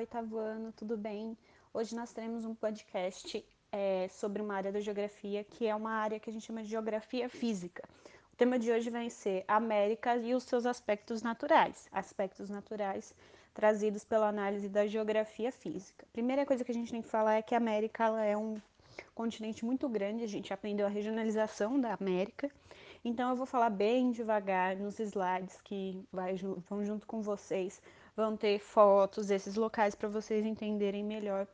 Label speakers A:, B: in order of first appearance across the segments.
A: oitavo ano, tudo bem? Hoje nós teremos um podcast é, sobre uma área da geografia que é uma área que a gente chama de geografia física. O tema de hoje vai ser América e os seus aspectos naturais, aspectos naturais trazidos pela análise da geografia física. Primeira coisa que a gente tem que falar é que a América é um continente muito grande, a gente aprendeu a regionalização da América. Então eu vou falar bem devagar nos slides que vai, vão junto com vocês vão ter fotos desses locais para vocês entenderem melhor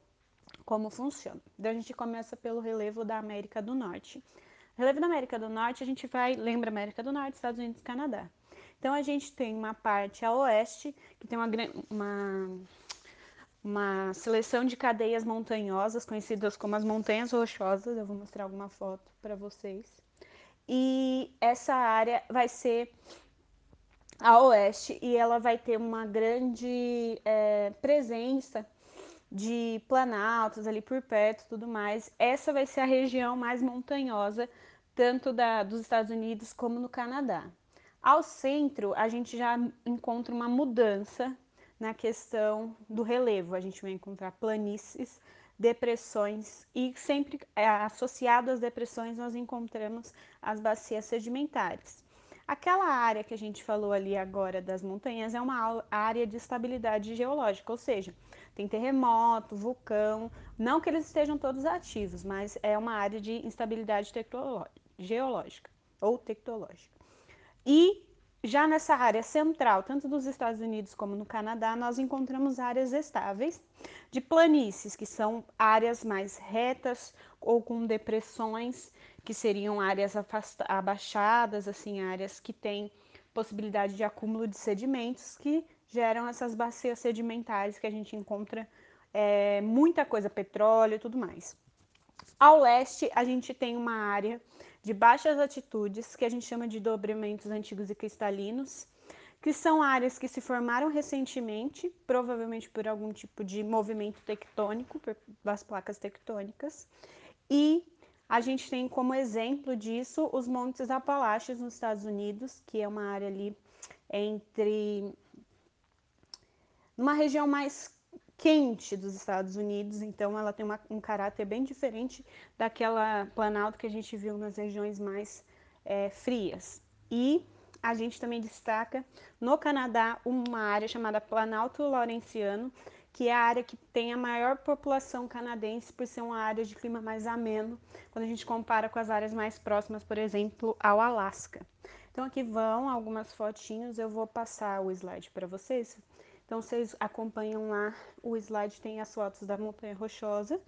A: como funciona. Então a gente começa pelo relevo da América do Norte. Relevo da América do Norte, a gente vai, lembra América do Norte, Estados Unidos e Canadá. Então a gente tem uma parte a oeste, que tem uma, uma, uma seleção de cadeias montanhosas, conhecidas como as Montanhas Rochosas. Eu vou mostrar alguma foto para vocês. E essa área vai ser a oeste e ela vai ter uma grande é, presença de planaltos ali por perto tudo mais. Essa vai ser a região mais montanhosa, tanto da, dos Estados Unidos como no Canadá. Ao centro, a gente já encontra uma mudança na questão do relevo. A gente vai encontrar planícies, depressões e sempre é, associado às depressões nós encontramos as bacias sedimentares. Aquela área que a gente falou ali agora das montanhas é uma área de estabilidade geológica, ou seja, tem terremoto, vulcão, não que eles estejam todos ativos, mas é uma área de instabilidade geológica ou tectológica. E já nessa área central, tanto dos Estados Unidos como no Canadá, nós encontramos áreas estáveis de planícies, que são áreas mais retas ou com depressões que seriam áreas abaixadas, assim, áreas que têm possibilidade de acúmulo de sedimentos que geram essas bacias sedimentares que a gente encontra é, muita coisa, petróleo e tudo mais. Ao leste, a gente tem uma área de baixas altitudes, que a gente chama de dobramentos antigos e cristalinos, que são áreas que se formaram recentemente, provavelmente por algum tipo de movimento tectônico, das placas tectônicas, e a gente tem como exemplo disso os Montes Apalaches nos Estados Unidos, que é uma área ali entre uma região mais quente dos Estados Unidos, então ela tem uma, um caráter bem diferente daquela planalto que a gente viu nas regiões mais é, frias. E a gente também destaca no Canadá uma área chamada Planalto Laurentiano, que é a área que tem a maior população canadense por ser uma área de clima mais ameno, quando a gente compara com as áreas mais próximas, por exemplo, ao Alasca. Então aqui vão algumas fotinhos, eu vou passar o slide para vocês. Então vocês acompanham lá, o slide tem as fotos da Montanha Rochosa,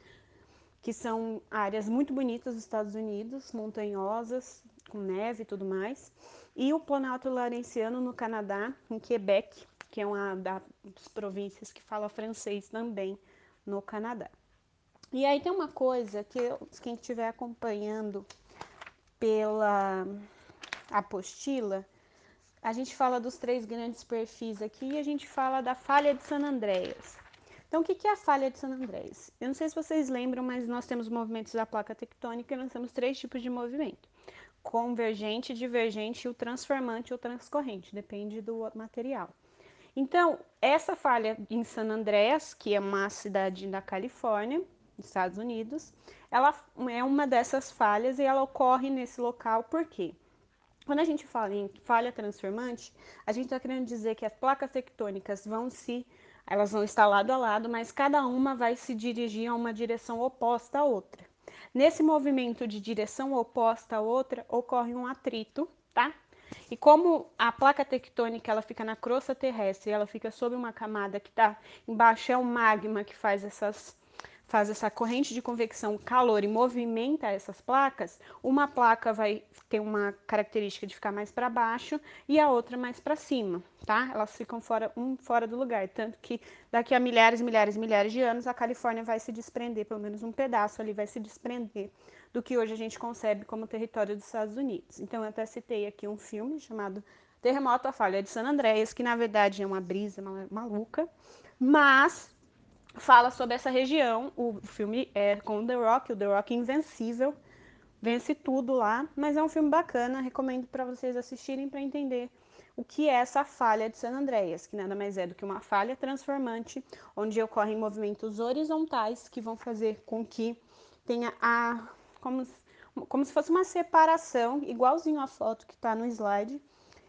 A: que são áreas muito bonitas dos Estados Unidos, montanhosas, com neve e tudo mais. E o Planalto Laurentiano no Canadá, em Quebec, que é uma das províncias que fala francês também no Canadá. E aí tem uma coisa que quem estiver acompanhando pela apostila, a gente fala dos três grandes perfis aqui e a gente fala da falha de San Andreas. Então, o que é a falha de San Andreas? Eu não sei se vocês lembram, mas nós temos movimentos da placa tectônica e nós temos três tipos de movimento. Convergente, divergente e o transformante ou transcorrente, depende do material. Então, essa falha em San Andreas, que é uma cidade da Califórnia, Estados Unidos, ela é uma dessas falhas e ela ocorre nesse local por quê? Quando a gente fala em falha transformante, a gente está querendo dizer que as placas tectônicas vão se, elas vão estar lado a lado, mas cada uma vai se dirigir a uma direção oposta à outra. Nesse movimento de direção oposta à outra, ocorre um atrito, tá? E como a placa tectônica ela fica na crosta terrestre, ela fica sob uma camada que está embaixo, é o magma que faz essas faz essa corrente de convecção calor e movimenta essas placas, uma placa vai ter uma característica de ficar mais para baixo e a outra mais para cima, tá? Elas ficam fora um fora do lugar, tanto que daqui a milhares, milhares, milhares de anos a Califórnia vai se desprender, pelo menos um pedaço ali vai se desprender do que hoje a gente concebe como território dos Estados Unidos. Então, eu até citei aqui um filme chamado Terremoto, a Falha de San Andreas, que na verdade é uma brisa maluca, mas fala sobre essa região. O filme é com o The Rock, o The Rock Invencível, vence tudo lá, mas é um filme bacana, recomendo para vocês assistirem para entender o que é essa falha de San Andreas, que nada mais é do que uma falha transformante, onde ocorrem movimentos horizontais que vão fazer com que tenha a como, como se fosse uma separação, igualzinho a foto que está no slide.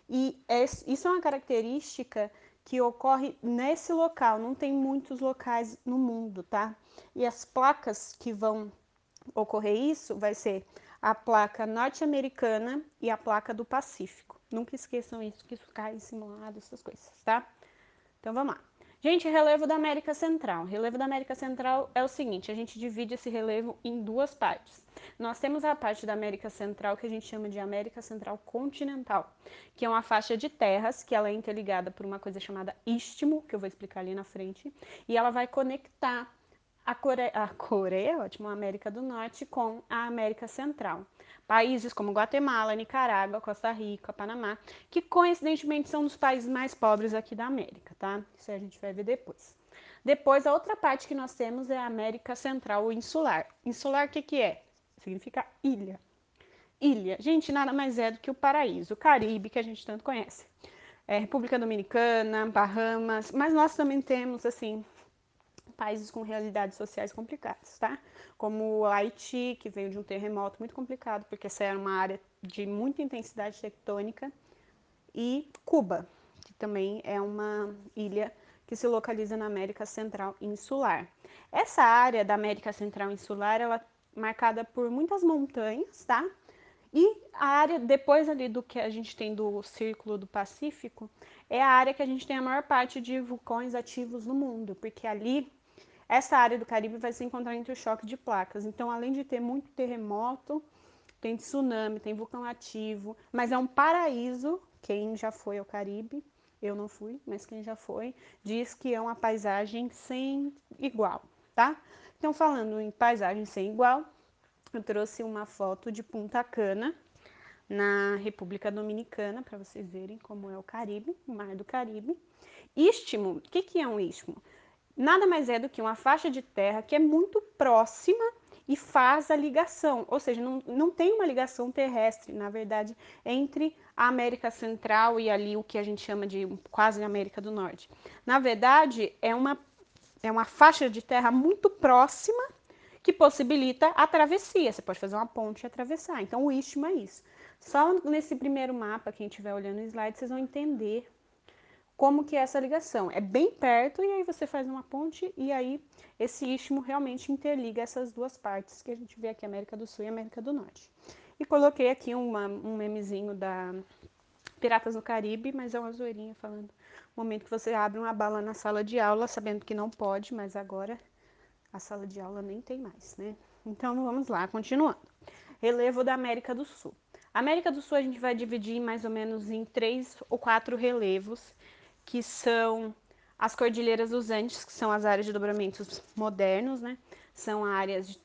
A: E é, isso é uma característica que ocorre nesse local, não tem muitos locais no mundo, tá? E as placas que vão ocorrer isso vai ser a placa norte-americana e a placa do Pacífico. Nunca esqueçam isso, que isso cai em simulado, essas coisas, tá? Então vamos lá. Gente, relevo da América Central. Relevo da América Central é o seguinte, a gente divide esse relevo em duas partes. Nós temos a parte da América Central que a gente chama de América Central Continental, que é uma faixa de terras que ela é interligada por uma coisa chamada istmo, que eu vou explicar ali na frente, e ela vai conectar a Coreia, a Coreia, ótimo, a América do Norte com a América Central. Países como Guatemala, Nicarágua, Costa Rica, Panamá, que coincidentemente são dos países mais pobres aqui da América, tá? Isso a gente vai ver depois. Depois, a outra parte que nós temos é a América Central Insular. Insular, o que, que é? Significa ilha. Ilha. Gente, nada mais é do que o paraíso, o Caribe, que a gente tanto conhece. É, República Dominicana, Bahamas, mas nós também temos, assim, países com realidades sociais complicadas, tá? Como o Haiti, que veio de um terremoto muito complicado, porque essa era uma área de muita intensidade tectônica, e Cuba, que também é uma ilha que se localiza na América Central Insular. Essa área da América Central Insular, ela é marcada por muitas montanhas, tá? E a área depois ali do que a gente tem do Círculo do Pacífico, é a área que a gente tem a maior parte de vulcões ativos no mundo, porque ali essa área do Caribe vai se encontrar entre o choque de placas. Então, além de ter muito terremoto, tem tsunami, tem vulcão ativo, mas é um paraíso. Quem já foi ao Caribe, eu não fui, mas quem já foi, diz que é uma paisagem sem igual, tá? Então, falando em paisagem sem igual, eu trouxe uma foto de Punta Cana, na República Dominicana, para vocês verem como é o Caribe, o Mar do Caribe. Istmo, o que, que é um istmo? Nada mais é do que uma faixa de terra que é muito próxima e faz a ligação, ou seja, não, não tem uma ligação terrestre, na verdade, entre a América Central e ali o que a gente chama de quase América do Norte. Na verdade, é uma, é uma faixa de terra muito próxima que possibilita a travessia. Você pode fazer uma ponte e atravessar. Então, o istmo é isso. Só nesse primeiro mapa, quem estiver olhando o slide, vocês vão entender como que é essa ligação. É bem perto e aí você faz uma ponte e aí esse istmo realmente interliga essas duas partes que a gente vê aqui, América do Sul e América do Norte. E coloquei aqui uma, um memezinho da Piratas no Caribe, mas é uma zoeirinha falando momento que você abre uma bala na sala de aula, sabendo que não pode, mas agora a sala de aula nem tem mais, né? Então vamos lá, continuando. Relevo da América do Sul. América do Sul a gente vai dividir mais ou menos em três ou quatro relevos que são as Cordilheiras dos Andes, que são as áreas de dobramentos modernos, né? São áreas de,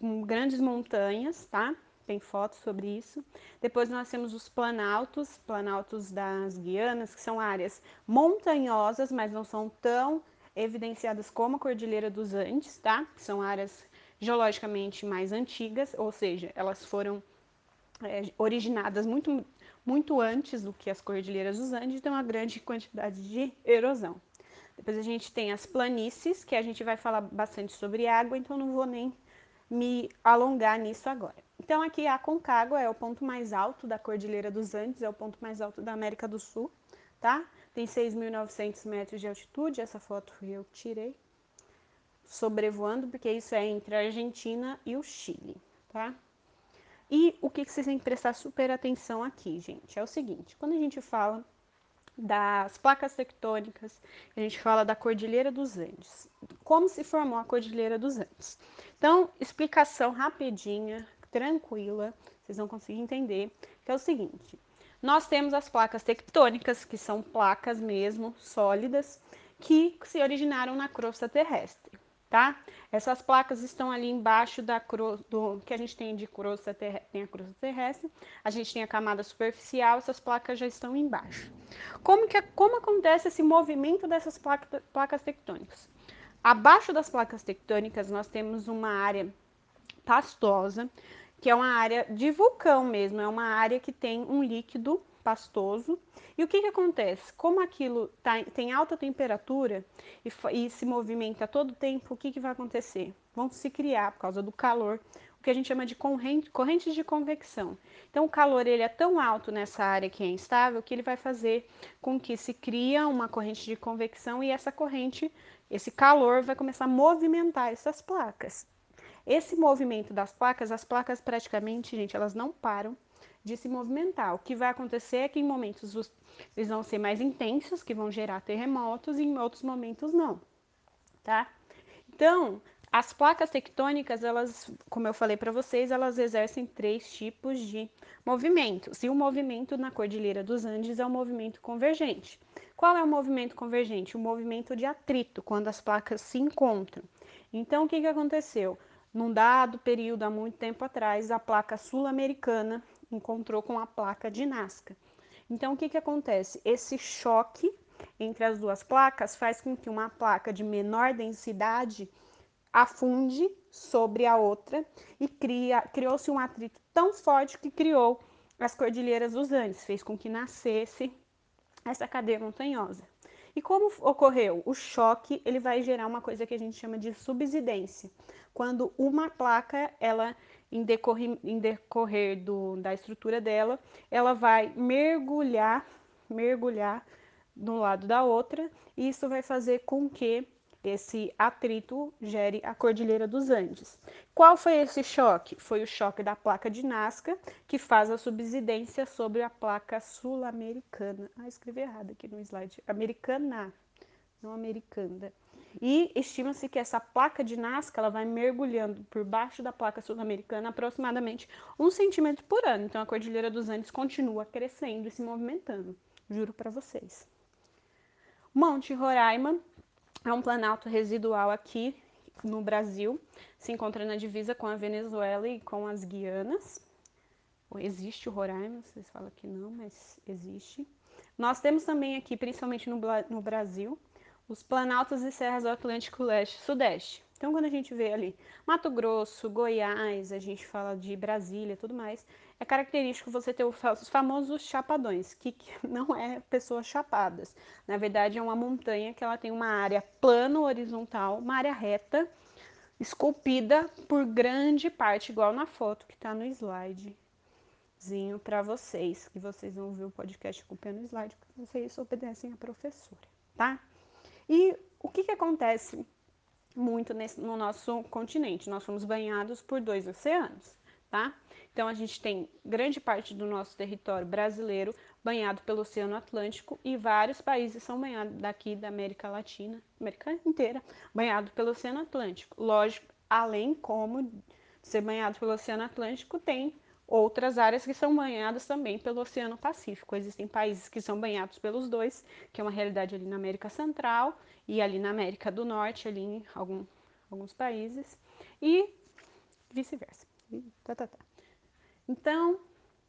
A: com grandes montanhas, tá? Tem fotos sobre isso. Depois nós temos os planaltos, planaltos das Guianas, que são áreas montanhosas, mas não são tão evidenciadas como a Cordilheira dos Andes, tá? São áreas geologicamente mais antigas, ou seja, elas foram é, originadas muito muito antes do que as cordilheiras dos Andes, tem uma grande quantidade de erosão. Depois a gente tem as planícies, que a gente vai falar bastante sobre água, então não vou nem me alongar nisso agora. Então aqui a Concagua é o ponto mais alto da Cordilheira dos Andes, é o ponto mais alto da América do Sul, tá? Tem 6.900 metros de altitude, essa foto eu tirei, sobrevoando, porque isso é entre a Argentina e o Chile, tá? E o que vocês têm que prestar super atenção aqui, gente, é o seguinte, quando a gente fala das placas tectônicas, a gente fala da Cordilheira dos Andes. Como se formou a Cordilheira dos Andes? Então, explicação rapidinha, tranquila, vocês vão conseguir entender, que é o seguinte, nós temos as placas tectônicas, que são placas mesmo, sólidas, que se originaram na crosta terrestre tá? Essas placas estão ali embaixo da do que a gente tem de crosta tem a crosta terrestre, a gente tem a camada superficial, essas placas já estão embaixo. Como que como acontece esse movimento dessas placas, placas tectônicas? Abaixo das placas tectônicas nós temos uma área pastosa, que é uma área de vulcão mesmo, é uma área que tem um líquido pastoso. E o que, que acontece? Como aquilo tá, tem alta temperatura e, e se movimenta todo tempo, o que, que vai acontecer? Vão se criar, por causa do calor, o que a gente chama de corrente, correntes de convecção. Então, o calor ele é tão alto nessa área que é instável que ele vai fazer com que se cria uma corrente de convecção e essa corrente, esse calor vai começar a movimentar essas placas. Esse movimento das placas, as placas praticamente, gente, elas não param de se movimentar. O que vai acontecer é que em momentos eles vão ser mais intensos, que vão gerar terremotos, e em outros momentos não, tá? Então, as placas tectônicas, elas, como eu falei para vocês, elas exercem três tipos de movimentos. E o movimento na Cordilheira dos Andes é o movimento convergente. Qual é o movimento convergente? O movimento de atrito, quando as placas se encontram. Então, o que, que aconteceu? Num dado período, há muito tempo atrás, a placa sul-americana encontrou com a placa de Nazca. Então, o que, que acontece? Esse choque entre as duas placas faz com que uma placa de menor densidade afunde sobre a outra e cria, criou-se um atrito tão forte que criou as cordilheiras dos Andes, fez com que nascesse essa cadeia montanhosa. E como ocorreu? O choque ele vai gerar uma coisa que a gente chama de subsidência, quando uma placa ela em decorrer, em decorrer do, da estrutura dela, ela vai mergulhar, mergulhar no lado da outra, e isso vai fazer com que esse atrito gere a Cordilheira dos Andes. Qual foi esse choque? Foi o choque da placa de Nazca, que faz a subsidência sobre a placa sul-americana. Ah, escrevi errado aqui no slide. Americana, não americana. E estima-se que essa placa de Nazca ela vai mergulhando por baixo da placa sul-americana aproximadamente um centímetro por ano. Então a Cordilheira dos Andes continua crescendo e se movimentando. Juro para vocês. Monte Roraima é um planalto residual aqui no Brasil. Se encontra na divisa com a Venezuela e com as Guianas. Existe o Roraima, vocês falam que não, mas existe. Nós temos também aqui, principalmente no, no Brasil, os planaltos e serras do Atlântico Leste e Sudeste. Então, quando a gente vê ali Mato Grosso, Goiás, a gente fala de Brasília tudo mais, é característico você ter os famosos chapadões, que não é pessoas chapadas. Na verdade, é uma montanha que ela tem uma área plano horizontal, uma área reta, esculpida por grande parte, igual na foto que está no slide para vocês, que vocês vão ver o podcast acompanhando o slide, porque vocês obedecem a professora, tá? E o que, que acontece muito nesse, no nosso continente? Nós somos banhados por dois oceanos, tá? Então a gente tem grande parte do nosso território brasileiro banhado pelo Oceano Atlântico e vários países são banhados daqui da América Latina, América inteira, banhado pelo Oceano Atlântico. Lógico, além como ser banhado pelo Oceano Atlântico, tem outras áreas que são banhadas também pelo Oceano Pacífico. Existem países que são banhados pelos dois, que é uma realidade ali na América Central e ali na América do Norte, ali em algum, alguns países, e vice-versa. Tá, tá, tá. Então,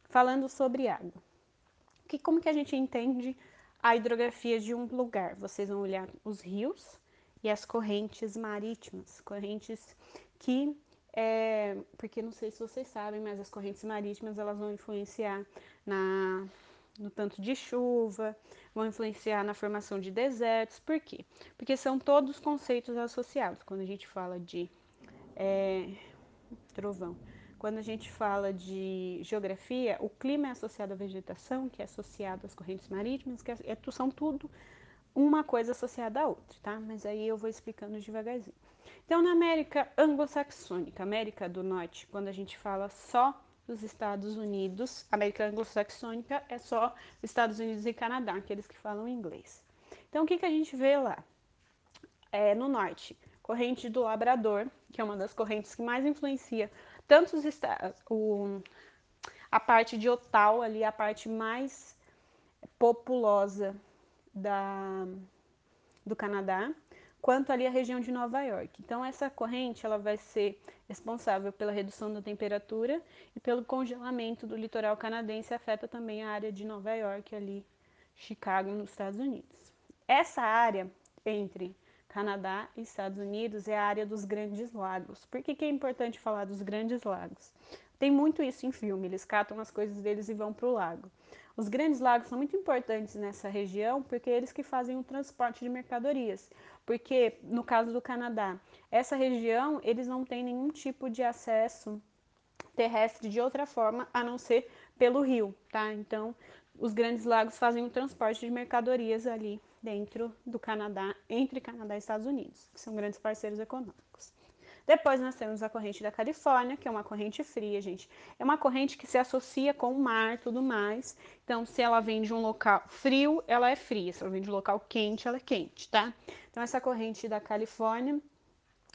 A: falando sobre água. Que, como que a gente entende a hidrografia de um lugar? Vocês vão olhar os rios e as correntes marítimas, correntes que é, porque não sei se vocês sabem, mas as correntes marítimas elas vão influenciar na, no tanto de chuva, vão influenciar na formação de desertos. Por quê? Porque são todos conceitos associados. Quando a gente fala de é, trovão, quando a gente fala de geografia, o clima é associado à vegetação, que é associado às correntes marítimas, que é, é são tudo uma coisa associada à outra, tá? Mas aí eu vou explicando devagarzinho. Então, na América anglo-saxônica, América do Norte, quando a gente fala só dos Estados Unidos, América anglo-saxônica é só Estados Unidos e Canadá, aqueles que falam inglês. Então, o que, que a gente vê lá? É, no norte, corrente do Labrador, que é uma das correntes que mais influencia tanto os o, a parte de Ottawa ali, a parte mais populosa da, do Canadá, quanto ali a região de Nova York. Então essa corrente ela vai ser responsável pela redução da temperatura e pelo congelamento do litoral canadense, afeta também a área de Nova York ali, Chicago, nos Estados Unidos. Essa área entre Canadá e Estados Unidos é a área dos Grandes Lagos. Por que, que é importante falar dos Grandes Lagos? tem muito isso em filme, eles catam as coisas deles e vão para o lago. Os grandes lagos são muito importantes nessa região porque é eles que fazem o transporte de mercadorias. Porque no caso do Canadá, essa região eles não têm nenhum tipo de acesso terrestre de outra forma a não ser pelo rio, tá? Então, os grandes lagos fazem o transporte de mercadorias ali dentro do Canadá, entre Canadá e Estados Unidos, que são grandes parceiros econômicos. Depois nós temos a corrente da Califórnia, que é uma corrente fria, gente. É uma corrente que se associa com o mar tudo mais. Então, se ela vem de um local frio, ela é fria. Se ela vem de um local quente, ela é quente, tá? Então, essa corrente da Califórnia,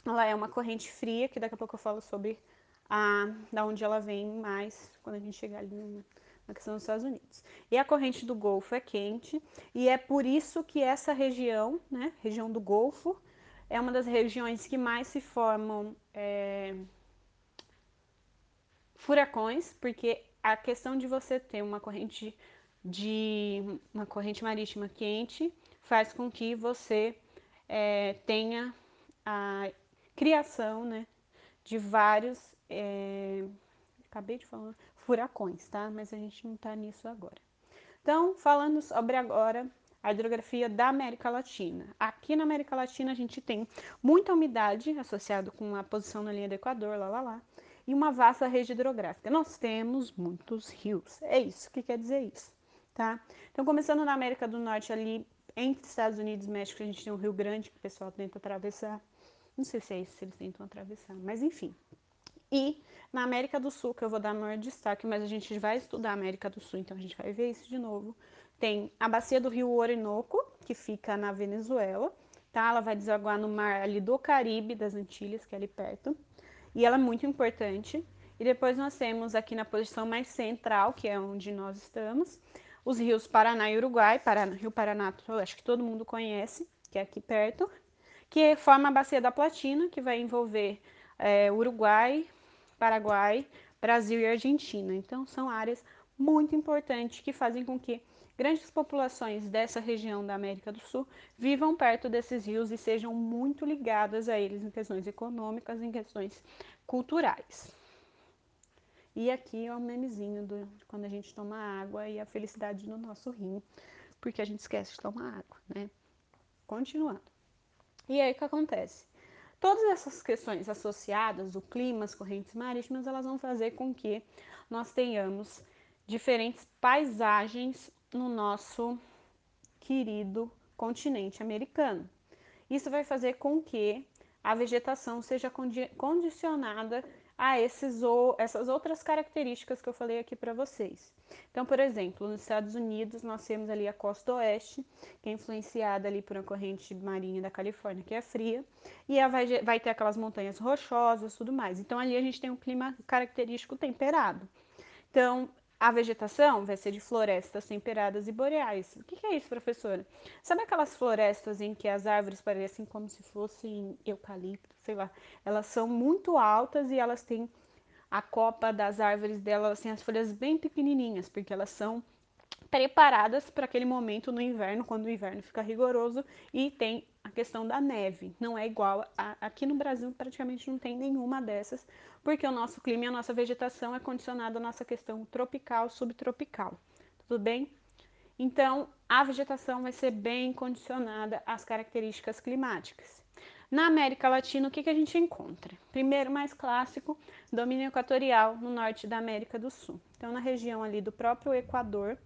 A: ela é uma corrente fria, que daqui a pouco eu falo sobre a, da onde ela vem mais, quando a gente chegar ali no, na questão dos Estados Unidos. E a corrente do Golfo é quente, e é por isso que essa região, né, região do Golfo, é uma das regiões que mais se formam é, furacões, porque a questão de você ter uma corrente de uma corrente marítima quente faz com que você é, tenha a criação né, de vários é, acabei de falar furacões, tá? Mas a gente não está nisso agora. Então, falando sobre agora a hidrografia da América Latina. Aqui na América Latina a gente tem muita umidade associada com a posição na linha do Equador, lá lá lá, e uma vasta rede hidrográfica. Nós temos muitos rios. É isso que quer dizer isso, tá? Então, começando na América do Norte ali, entre Estados Unidos e México, a gente tem o Rio Grande que o pessoal tenta atravessar. Não sei se é isso, se eles tentam atravessar, mas enfim. E na América do Sul, que eu vou dar maior destaque, mas a gente vai estudar a América do Sul, então a gente vai ver isso de novo. Tem a bacia do rio Orinoco, que fica na Venezuela, tá? Ela vai desaguar no mar ali do Caribe, das Antilhas, que é ali perto. E ela é muito importante. E depois nós temos aqui na posição mais central, que é onde nós estamos, os rios Paraná e Uruguai. Paraná, rio Paraná, eu acho que todo mundo conhece, que é aqui perto, que forma a bacia da Platina, que vai envolver é, Uruguai, Paraguai, Brasil e Argentina. Então, são áreas muito importantes que fazem com que grandes populações dessa região da América do Sul vivam perto desses rios e sejam muito ligadas a eles em questões econômicas, em questões culturais. E aqui é o memezinho do quando a gente toma água e a felicidade no nosso rim, porque a gente esquece de tomar água, né? Continuando. E aí o que acontece? Todas essas questões associadas, o clima, as correntes marítimas, elas vão fazer com que nós tenhamos diferentes paisagens no nosso querido continente americano. Isso vai fazer com que a vegetação seja condicionada a esses ou essas outras características que eu falei aqui para vocês. Então, por exemplo, nos Estados Unidos nós temos ali a costa oeste, que é influenciada ali por uma corrente marinha da Califórnia, que é fria, e vai, vai ter aquelas montanhas rochosas, tudo mais. Então, ali a gente tem um clima característico temperado. Então, a vegetação vai ser de florestas temperadas e boreais. O que, é isso, professora? Sabe aquelas florestas em que as árvores parecem como se fossem eucalipto, sei lá? Elas são muito altas e elas têm a copa das árvores delas, assim, as folhas bem pequenininhas, porque elas são preparadas para aquele momento no inverno, quando o inverno fica rigoroso e tem a questão da neve. Não é igual a, aqui no Brasil, praticamente não tem nenhuma dessas, porque o nosso clima e a nossa vegetação é condicionada à nossa questão tropical, subtropical. Tudo bem? Então, a vegetação vai ser bem condicionada às características climáticas. Na América Latina, o que, que a gente encontra? Primeiro, mais clássico, domínio equatorial no norte da América do Sul. Então, na região ali do próprio Equador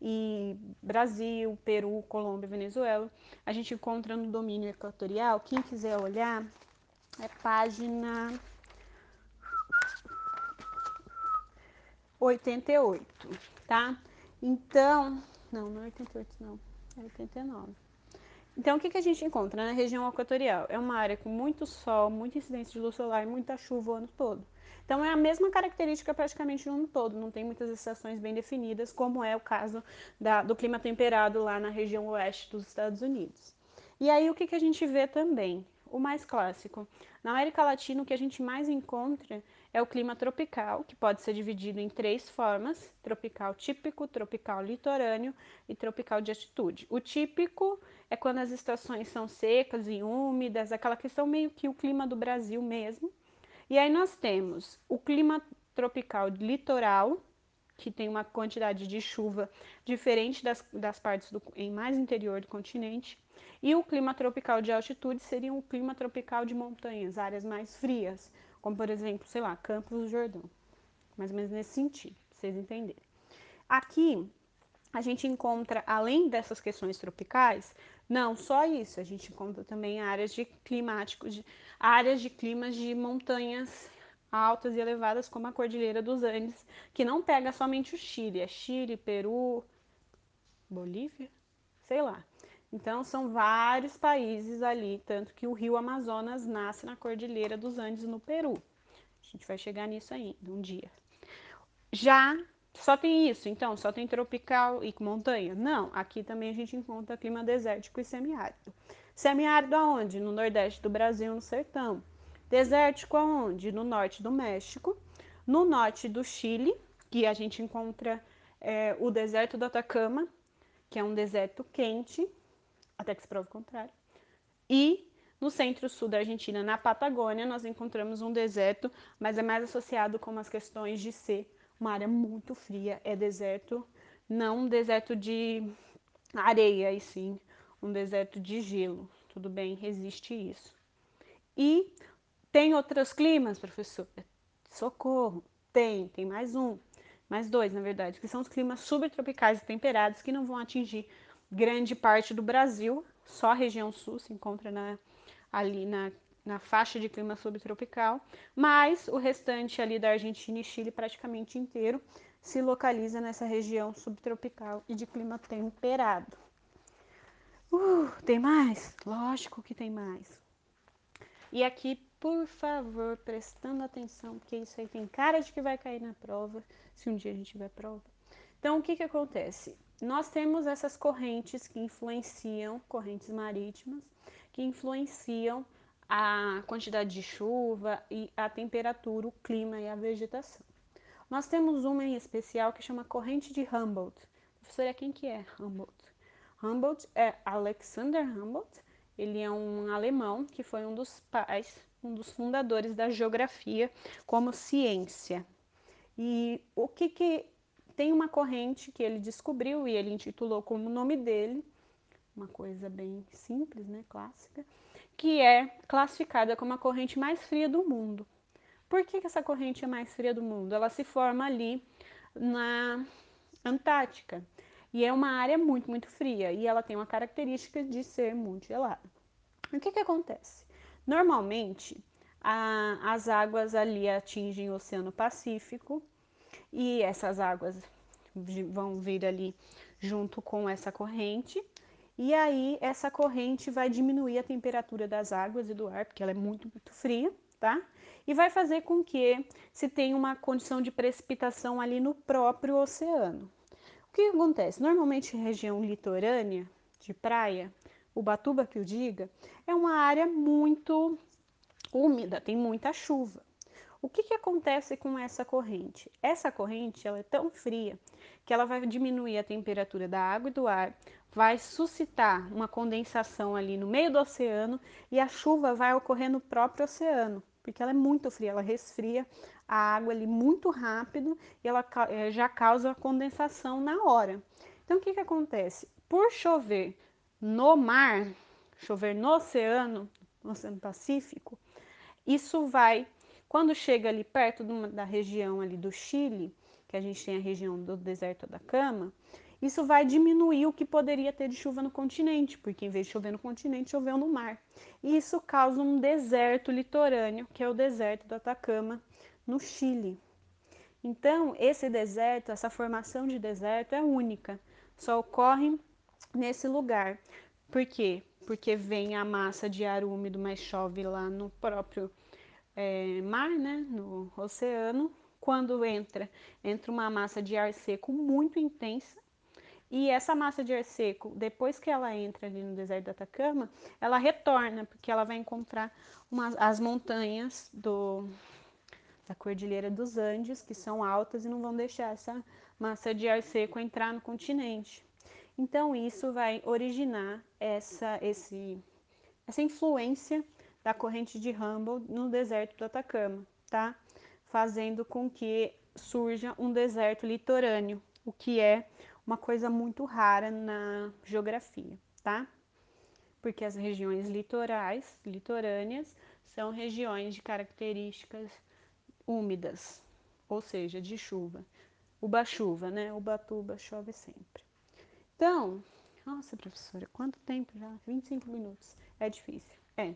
A: e Brasil, Peru, Colômbia, Venezuela, a gente encontra no domínio equatorial. Quem quiser olhar, é página 88, tá? Então, não, não é 88 não, é 89. Então, o que, que a gente encontra na região equatorial? É uma área com muito sol, muita incidência de luz solar e muita chuva o ano todo. Então, é a mesma característica praticamente o ano todo, não tem muitas estações bem definidas, como é o caso da, do clima temperado lá na região oeste dos Estados Unidos. E aí, o que, que a gente vê também? O mais clássico. Na América Latina, o que a gente mais encontra é o clima tropical, que pode ser dividido em três formas: tropical típico, tropical litorâneo e tropical de altitude. O típico é quando as estações são secas e úmidas, aquela questão meio que o clima do Brasil mesmo. E aí nós temos o clima tropical litoral, que tem uma quantidade de chuva diferente das, das partes do, em mais interior do continente, e o clima tropical de altitude seria um clima tropical de montanhas, áreas mais frias, como por exemplo, sei lá, Campos do Jordão. Mais ou menos nesse sentido, pra vocês entenderem. Aqui a gente encontra, além dessas questões tropicais, não só isso, a gente encontra também áreas de climáticos, de, áreas de climas de montanhas altas e elevadas, como a Cordilheira dos Andes, que não pega somente o Chile, é Chile, Peru, Bolívia, sei lá. Então são vários países ali, tanto que o rio Amazonas nasce na Cordilheira dos Andes, no Peru. A gente vai chegar nisso ainda um dia. Já só tem isso, então, só tem tropical e montanha? Não, aqui também a gente encontra clima desértico e semiárido. Semiárido aonde? No nordeste do Brasil, no sertão. Desértico aonde? No norte do México. No norte do Chile, que a gente encontra é, o deserto do Atacama, que é um deserto quente, até que se prove o contrário. E no centro-sul da Argentina, na Patagônia, nós encontramos um deserto, mas é mais associado com as questões de ser uma área muito fria, é deserto, não um deserto de areia, e sim um deserto de gelo. Tudo bem, resiste isso. E tem outros climas, professor? Socorro, tem, tem mais um, mais dois, na verdade, que são os climas subtropicais e temperados que não vão atingir grande parte do Brasil, só a região sul se encontra na, ali na na faixa de clima subtropical, mas o restante ali da Argentina e Chile praticamente inteiro se localiza nessa região subtropical e de clima temperado. Uh, tem mais? Lógico que tem mais. E aqui, por favor, prestando atenção, porque isso aí tem cara de que vai cair na prova, se um dia a gente tiver prova. Então, o que que acontece? Nós temos essas correntes que influenciam, correntes marítimas, que influenciam a quantidade de chuva e a temperatura, o clima e a vegetação. Nós temos uma em especial que chama corrente de Humboldt. Professora, quem que é Humboldt? Humboldt é Alexander Humboldt. Ele é um alemão que foi um dos pais, um dos fundadores da geografia como ciência. E o que que tem uma corrente que ele descobriu e ele intitulou como nome dele, uma coisa bem simples, né, clássica, que é classificada como a corrente mais fria do mundo. Por que, que essa corrente é mais fria do mundo? Ela se forma ali na Antártica e é uma área muito, muito fria e ela tem uma característica de ser muito gelada. O que, que acontece? Normalmente, a, as águas ali atingem o Oceano Pacífico e essas águas vão vir ali junto com essa corrente e aí essa corrente vai diminuir a temperatura das águas e do ar, porque ela é muito, muito fria, tá? E vai fazer com que se tenha uma condição de precipitação ali no próprio oceano. O que acontece? Normalmente região litorânea, de praia, Ubatuba que eu diga, é uma área muito úmida, tem muita chuva. O que, que acontece com essa corrente? Essa corrente ela é tão fria que ela vai diminuir a temperatura da água e do ar, vai suscitar uma condensação ali no meio do oceano e a chuva vai ocorrer no próprio oceano, porque ela é muito fria, ela resfria a água ali muito rápido e ela eh, já causa condensação na hora. Então o que, que acontece? Por chover no mar, chover no oceano, no Oceano Pacífico, isso vai, quando chega ali perto da região ali do Chile, que a gente tem a região do deserto da Cama, isso vai diminuir o que poderia ter de chuva no continente, porque em vez de chover no continente, choveu no mar. E isso causa um deserto litorâneo, que é o deserto do Atacama, no Chile. Então, esse deserto, essa formação de deserto é única, só ocorre nesse lugar. Por quê? Porque vem a massa de ar úmido, mas chove lá no próprio é, mar, né, no oceano. Quando entra, entra uma massa de ar seco muito intensa e essa massa de ar seco, depois que ela entra ali no deserto do Atacama, ela retorna, porque ela vai encontrar as montanhas do, da Cordilheira dos Andes, que são altas e não vão deixar essa massa de ar seco entrar no continente. Então, isso vai originar essa, esse, essa influência da corrente de Humboldt no deserto do Atacama, tá? fazendo com que surja um deserto litorâneo, o que é uma coisa muito rara na geografia, tá? Porque as regiões litorais, litorâneas, são regiões de características úmidas, ou seja, de chuva. Uba-chuva, né? Ubatuba chove sempre. Então, nossa, professora, quanto tempo já? 25 minutos. É difícil. É.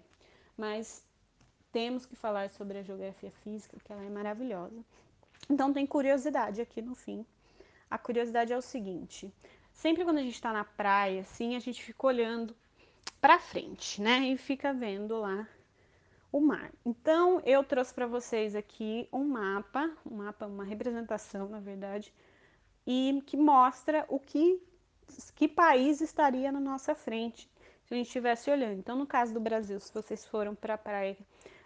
A: Mas temos que falar sobre a geografia física, que ela é maravilhosa. Então, tem curiosidade aqui no fim. A curiosidade é o seguinte: sempre quando a gente está na praia, assim, a gente fica olhando para frente, né? E fica vendo lá o mar. Então, eu trouxe para vocês aqui um mapa, um mapa, uma representação, na verdade, e que mostra o que, que país estaria na nossa frente se a gente estivesse olhando. Então, no caso do Brasil, se vocês foram para a praia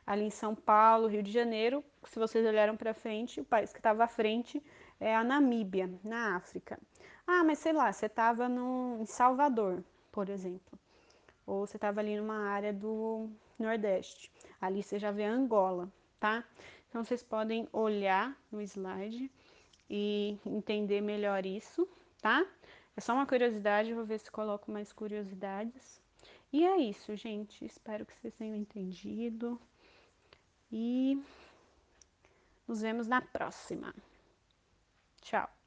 A: ali em São Paulo, Rio de Janeiro, se vocês olharam para frente, o país que estava à frente é a Namíbia, na África. Ah, mas sei lá, você estava em Salvador, por exemplo, ou você estava ali numa área do Nordeste. Ali você já vê Angola, tá? Então vocês podem olhar no slide e entender melhor isso, tá? É só uma curiosidade, vou ver se coloco mais curiosidades. E é isso, gente. Espero que vocês tenham entendido. E nos vemos na próxima. Tchau.